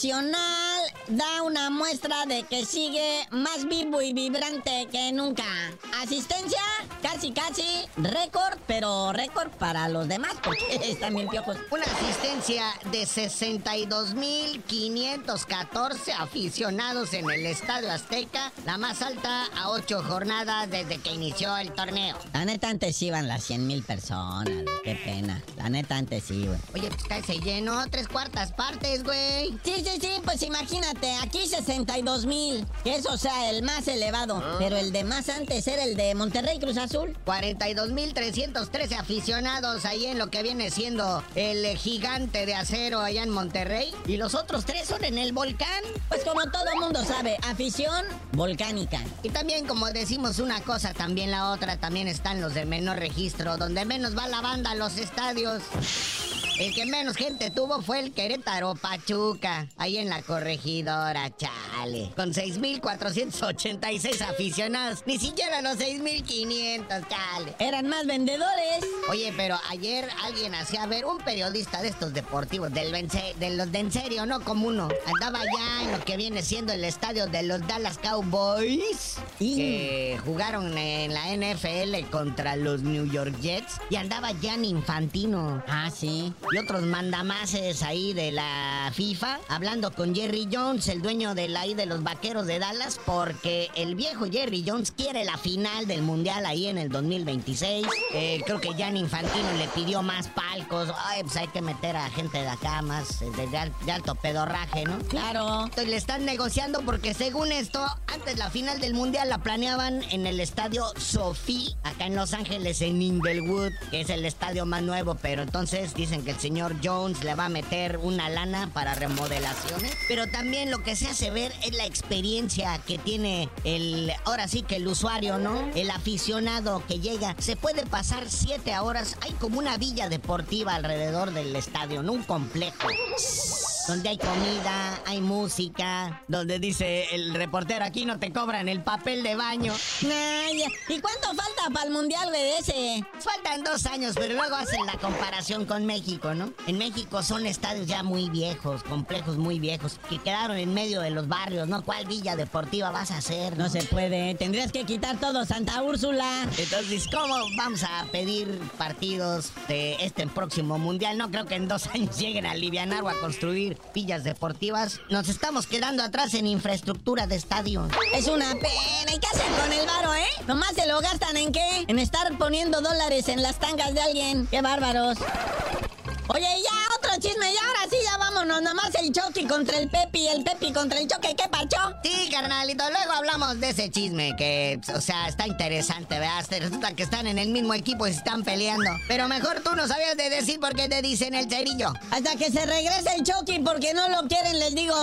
profesional. Da una muestra de que sigue más vivo y vibrante que nunca. Asistencia, casi casi, récord, pero récord para los demás, porque están bien piojos. Una asistencia de 62.514 aficionados en el Estadio Azteca, la más alta a ocho jornadas desde que inició el torneo. La neta antes iban las 100 mil personas, qué pena. La neta antes sí, güey. Oye, pues se llenó tres cuartas partes, güey. Sí, sí, sí, pues imagínate, aquí 62 mil, que es, o sea, el más elevado. Pero el de más antes era el de Monterrey Cruz Azul. 42.313 aficionados ahí en lo que viene siendo el gigante de acero allá en Monterrey. Y los otros tres son en el volcán. Pues como todo mundo sabe, afición volcánica. Y también como decimos una cosa, también la otra, también están los de menor registro, donde menos va la banda a los estadios. El que menos gente tuvo fue el Querétaro Pachuca, ahí en la corregidora, chale. Con 6.486 aficionados. Ni siquiera los 6.500, chale. Eran más vendedores. Oye, pero ayer alguien hacía ver, un periodista de estos deportivos, del de los de en serio, no como uno, andaba ya en lo que viene siendo el estadio de los Dallas Cowboys, que jugaron en la NFL contra los New York Jets, y andaba Jan Infantino. Ah, sí y otros mandamases ahí de la FIFA, hablando con Jerry Jones, el dueño de la ahí de los vaqueros de Dallas, porque el viejo Jerry Jones quiere la final del mundial ahí en el 2026. Eh, creo que Jan Infantino le pidió más palcos. Ay, pues hay que meter a gente de acá más eh, de, alto pedorraje, ¿no? Claro. Entonces le están negociando porque según esto, antes la final del mundial la planeaban en el estadio Sophie, acá en Los Ángeles, en Inglewood, que es el estadio más nuevo, pero entonces dicen que señor Jones le va a meter una lana para remodelaciones. Pero también lo que se hace ver es la experiencia que tiene el, ahora sí que el usuario, ¿no? El aficionado que llega. Se puede pasar siete horas. Hay como una villa deportiva alrededor del estadio, ¿no? Un complejo donde hay comida, hay música, donde dice el reportero, aquí no te cobran el papel de baño. ¿Y cuánto falta para el Mundial de ese? Faltan dos años, pero luego hacen la comparación con México, ¿no? En México son estadios ya muy viejos, complejos muy viejos, que quedaron en medio de los barrios, ¿no? ¿Cuál villa deportiva vas a hacer? No, se puede, tendrías que quitar todo Santa Úrsula. Entonces, ¿cómo vamos a pedir partidos de este próximo Mundial? No creo que en dos años lleguen a alivianar o a construir pillas deportivas, nos estamos quedando atrás en infraestructura de estadio. Es una pena. ¿Y qué hacen con el varo, eh? Nomás se lo gastan en qué? En estar poniendo dólares en las tangas de alguien. ¡Qué bárbaros! Oye, ya otro chisme, y ahora sí, Nomás el Chucky contra el Pepi, el Pepi contra el Choque, ¿qué pacho? Sí, carnalito, luego hablamos de ese chisme que, o sea, está interesante, ¿verdad? Resulta que están en el mismo equipo y se están peleando. Pero mejor tú no sabías de decir por qué te dicen el cerillo. Hasta que se regrese el Chucky, porque no lo quieren, les digo.